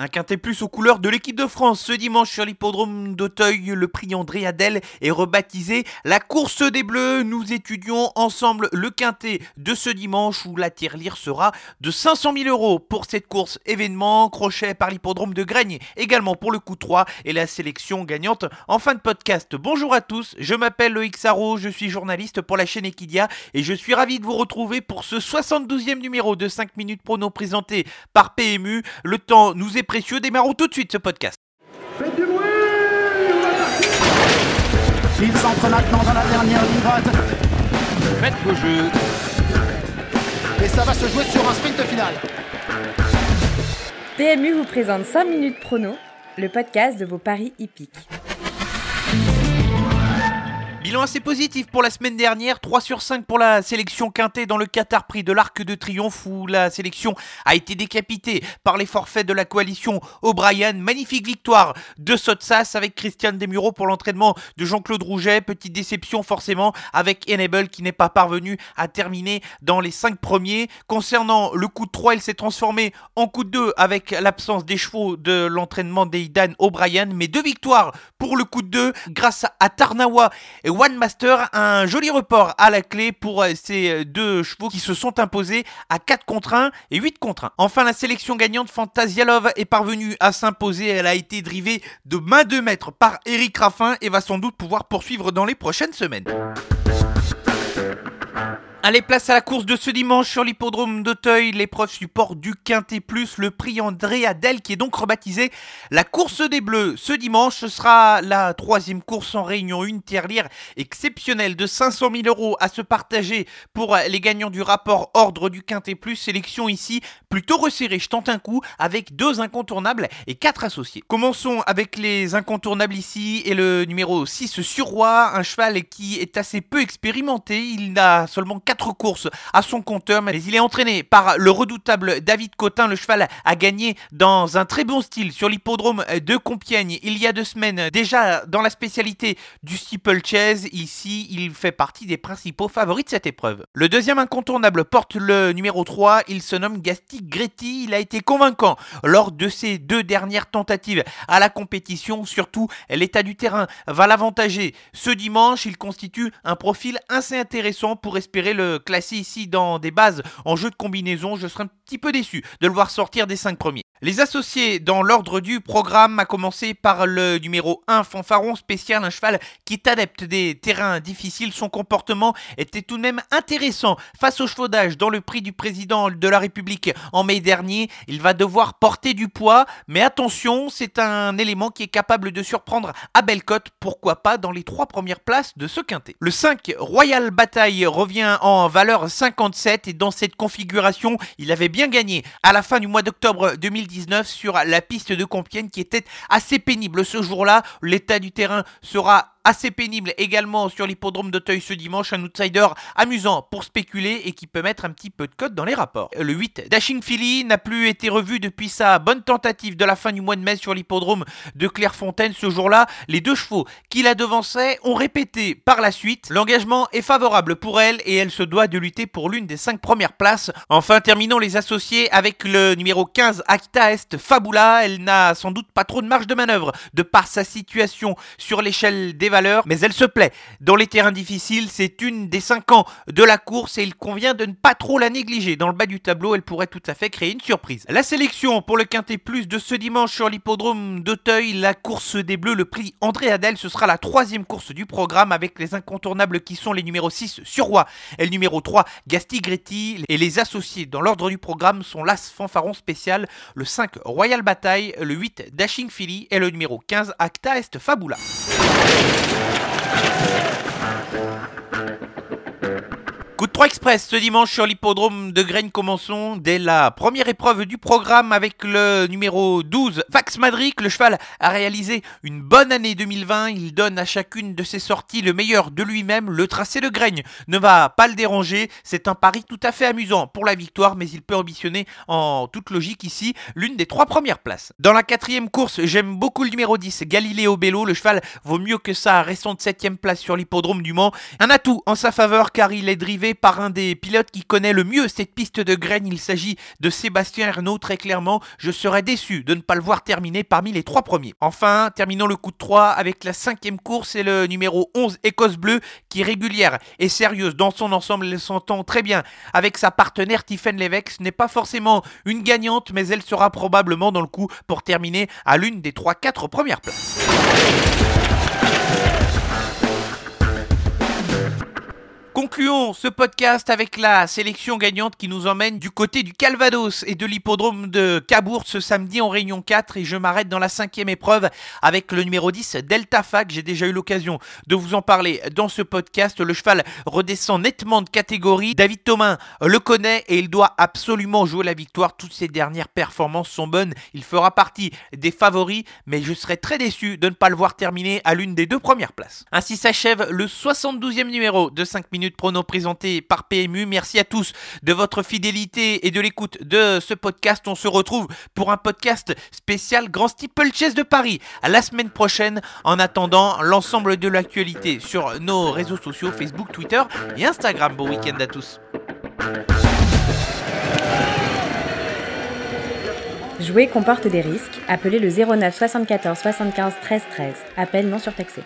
Un quintet plus aux couleurs de l'équipe de France. Ce dimanche sur l'hippodrome d'Auteuil, le prix André Adel est rebaptisé la course des Bleus. Nous étudions ensemble le quintet de ce dimanche où la tirelire sera de 500 000 euros pour cette course événement. Crochet par l'hippodrome de Graigne également pour le coup 3 et la sélection gagnante en fin de podcast. Bonjour à tous, je m'appelle Loïc Sarro, je suis journaliste pour la chaîne Equidia et je suis ravi de vous retrouver pour ce 72e numéro de 5 minutes prono présenté par PMU. Le temps nous est précieux. Démarrons tout de suite ce podcast. Faites du bruit Il s'entre maintenant dans la dernière ligne droite. Faites vos jeux. Et ça va se jouer sur un sprint final. PMU vous présente 5 minutes prono, le podcast de vos paris hippiques. Bilan assez positif pour la semaine dernière, 3 sur 5 pour la sélection quintée dans le Qatar Prix de l'Arc de Triomphe où la sélection a été décapitée par les forfaits de la coalition O'Brien. Magnifique victoire de Sotsas avec Christiane Desmureaux pour l'entraînement de Jean-Claude Rouget. Petite déception forcément avec Enable qui n'est pas parvenu à terminer dans les 5 premiers. Concernant le coup de 3, il s'est transformé en coup de 2 avec l'absence des chevaux de l'entraînement d'Aidan O'Brien. Mais deux victoires pour le coup de 2 grâce à Tarnawa One Master, un joli report à la clé pour euh, ces euh, deux chevaux qui se sont imposés à 4 contre 1 et 8 contre 1. Enfin, la sélection gagnante Fantasialov est parvenue à s'imposer. Elle a été drivée de main de maître par Eric Raffin et va sans doute pouvoir poursuivre dans les prochaines semaines. Allez, place à la course de ce dimanche sur l'hippodrome d'Auteuil, l'épreuve support du Quintet Plus, le prix André Adel qui est donc rebaptisé la course des Bleus. Ce dimanche, ce sera la troisième course en réunion, une tirelire exceptionnelle de 500 000 euros à se partager pour les gagnants du rapport ordre du Quintet Plus. Sélection ici plutôt resserrée. Je tente un coup avec deux incontournables et quatre associés. Commençons avec les incontournables ici et le numéro 6 sur Roi, un cheval qui est assez peu expérimenté. Il n'a seulement 4 courses à son compteur, mais il est entraîné par le redoutable David Cotin. Le cheval a gagné dans un très bon style sur l'hippodrome de Compiègne il y a deux semaines. Déjà dans la spécialité du steeplechase, ici il fait partie des principaux favoris de cette épreuve. Le deuxième incontournable porte le numéro 3, il se nomme Gasti Gretti. Il a été convaincant lors de ses deux dernières tentatives à la compétition. Surtout, l'état du terrain va l'avantager. Ce dimanche, il constitue un profil assez intéressant pour espérer le classer ici dans des bases en jeu de combinaison. Je serais un petit peu déçu de le voir sortir des 5 premiers. Les associés dans l'ordre du programme, a commencé par le numéro 1, Fanfaron spécial, un cheval qui est adepte des terrains difficiles. Son comportement était tout de même intéressant face au chevaudage dans le prix du président de la République en mai dernier. Il va devoir porter du poids, mais attention, c'est un élément qui est capable de surprendre à belle cote, pourquoi pas dans les trois premières places de ce quintet. Le 5, Royal Bataille, revient en valeur 57 et dans cette configuration, il avait bien gagné à la fin du mois d'octobre 2019 sur la piste de Compiègne qui était assez pénible ce jour-là. L'état du terrain sera assez pénible également sur l'hippodrome d'Auteuil ce dimanche, un outsider amusant pour spéculer et qui peut mettre un petit peu de code dans les rapports. Le 8, Dashing Philly n'a plus été revu depuis sa bonne tentative de la fin du mois de mai sur l'hippodrome de Clairefontaine ce jour-là. Les deux chevaux qui la devançaient ont répété par la suite. L'engagement est favorable pour elle et elle se doit de lutter pour l'une des cinq premières places. Enfin, terminons les associés avec le numéro 15, Akita Est Fabula. Elle n'a sans doute pas trop de marge de manœuvre de par sa situation sur l'échelle des valeurs, mais elle se plaît. Dans les terrains difficiles, c'est une des 5 ans de la course et il convient de ne pas trop la négliger. Dans le bas du tableau, elle pourrait tout à fait créer une surprise. La sélection pour le Quintet Plus de ce dimanche sur l'hippodrome d'Auteuil, la course des Bleus, le prix André Adel, ce sera la troisième course du programme avec les incontournables qui sont les numéros 6 Surroi et le numéro 3 Gasti Gretti. Et les associés dans l'ordre du programme sont l'As Fanfaron spécial, le 5 Royal Bataille, le 8 Dashing Philly et le numéro 15 Acta Est Fabula. Thank you. 3 express ce dimanche sur l'hippodrome de Graines. Commençons dès la première épreuve du programme avec le numéro 12, Fax Madric. Le cheval a réalisé une bonne année 2020. Il donne à chacune de ses sorties le meilleur de lui-même. Le tracé de Graigne ne va pas le déranger. C'est un pari tout à fait amusant pour la victoire, mais il peut ambitionner en toute logique ici l'une des trois premières places. Dans la quatrième course, j'aime beaucoup le numéro 10, Galileo Bello. Le cheval vaut mieux que ça, restant de septième place sur l'hippodrome du Mans. Un atout en sa faveur car il est drivé par par un des pilotes qui connaît le mieux cette piste de graine. Il s'agit de Sébastien Ernaud. Très clairement, je serais déçu de ne pas le voir terminer parmi les trois premiers. Enfin, terminons le coup de 3 avec la cinquième course et le numéro 11 Écosse Bleu qui est régulière et sérieuse dans son ensemble. Elle s'entend très bien avec sa partenaire Tiffen Lévesque. Ce n'est pas forcément une gagnante, mais elle sera probablement dans le coup pour terminer à l'une des 3-4 premières places. Concluons ce podcast avec la sélection gagnante qui nous emmène du côté du Calvados et de l'hippodrome de Cabourg ce samedi en Réunion 4 et je m'arrête dans la cinquième épreuve avec le numéro 10 Delta Fac. J'ai déjà eu l'occasion de vous en parler dans ce podcast. Le cheval redescend nettement de catégorie. David Thomas le connaît et il doit absolument jouer la victoire. Toutes ses dernières performances sont bonnes. Il fera partie des favoris mais je serais très déçu de ne pas le voir terminer à l'une des deux premières places. Ainsi s'achève le 72e numéro de 5 minutes prono présenté par PMU. Merci à tous de votre fidélité et de l'écoute de ce podcast. On se retrouve pour un podcast spécial Grand Steeplechase de Paris à la semaine prochaine. En attendant, l'ensemble de l'actualité sur nos réseaux sociaux Facebook, Twitter et Instagram. Bon week-end à tous. Jouer comporte des risques. Appelez le 09 74 75 13 13. Appel non surtaxé.